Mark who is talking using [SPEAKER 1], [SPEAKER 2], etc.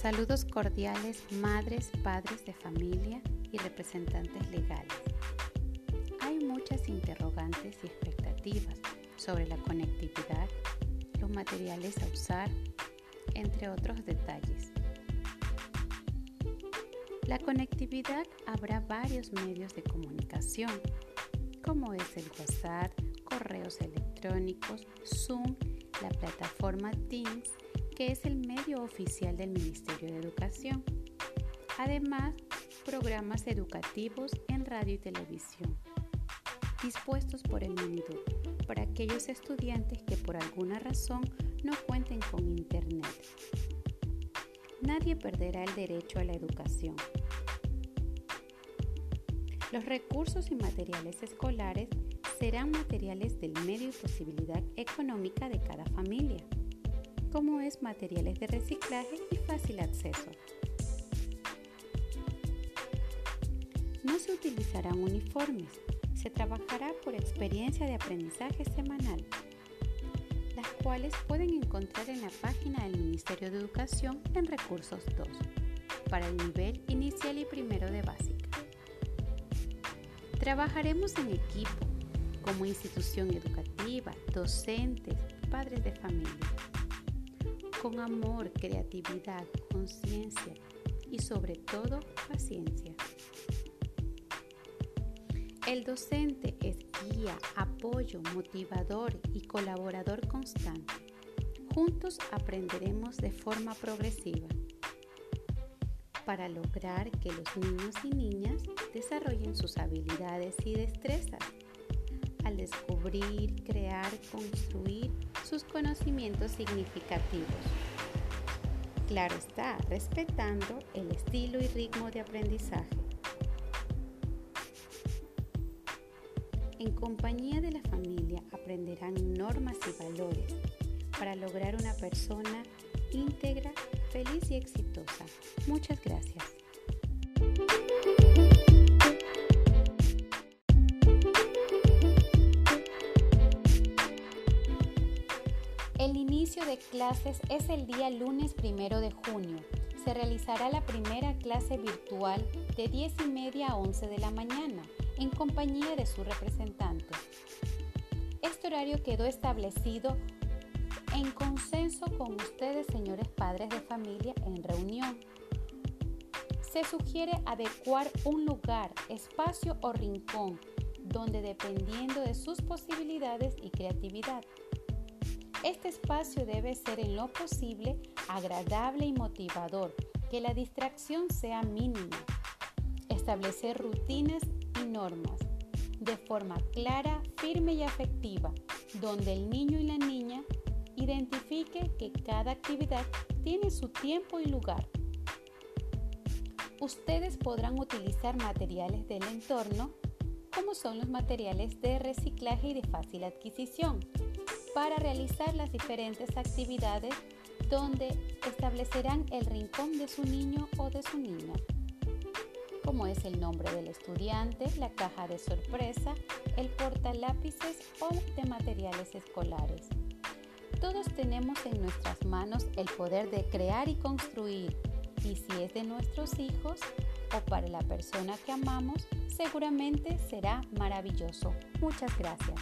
[SPEAKER 1] Saludos cordiales madres, padres de familia y representantes legales. Hay muchas interrogantes y expectativas sobre la conectividad, los materiales a usar, entre otros detalles. La conectividad habrá varios medios de comunicación, como es el WhatsApp, correos electrónicos, Zoom, la plataforma Teams, que es el medio oficial del Ministerio de Educación. Además, programas educativos en radio y televisión, dispuestos por el MINIDU para aquellos estudiantes que por alguna razón no cuenten con Internet. Nadie perderá el derecho a la educación. Los recursos y materiales escolares serán materiales del medio y posibilidad económica de cada familia, como es materiales de reciclaje y fácil acceso. No se utilizarán uniformes, se trabajará por experiencia de aprendizaje semanal, las cuales pueden encontrar en la página del Ministerio de Educación en Recursos 2, para el nivel inicial y primero de básica. Trabajaremos en equipo, como institución educativa, docentes, padres de familia, con amor, creatividad, conciencia y sobre todo paciencia. El docente es guía, apoyo, motivador y colaborador constante. Juntos aprenderemos de forma progresiva para lograr que los niños y niñas desarrollen sus habilidades y destrezas al descubrir, crear, construir sus conocimientos significativos. Claro está, respetando el estilo y ritmo de aprendizaje. En compañía de la familia aprenderán normas y valores para lograr una persona íntegra, feliz y exitosa. Muchas gracias. El inicio de clases es el día lunes primero de junio. Se realizará la primera clase virtual de 10 y media a 11 de la mañana en compañía de su representante. Este horario quedó establecido en consenso con ustedes, señores padres de familia, en reunión. Se sugiere adecuar un lugar, espacio o rincón donde dependiendo de sus posibilidades y creatividad. Este espacio debe ser en lo posible agradable y motivador, que la distracción sea mínima. Establecer rutinas normas de forma clara, firme y afectiva, donde el niño y la niña identifique que cada actividad tiene su tiempo y lugar. Ustedes podrán utilizar materiales del entorno, como son los materiales de reciclaje y de fácil adquisición, para realizar las diferentes actividades donde establecerán el rincón de su niño o de su niña como es el nombre del estudiante, la caja de sorpresa, el portalápices o de materiales escolares. Todos tenemos en nuestras manos el poder de crear y construir y si es de nuestros hijos o para la persona que amamos, seguramente será maravilloso. Muchas gracias.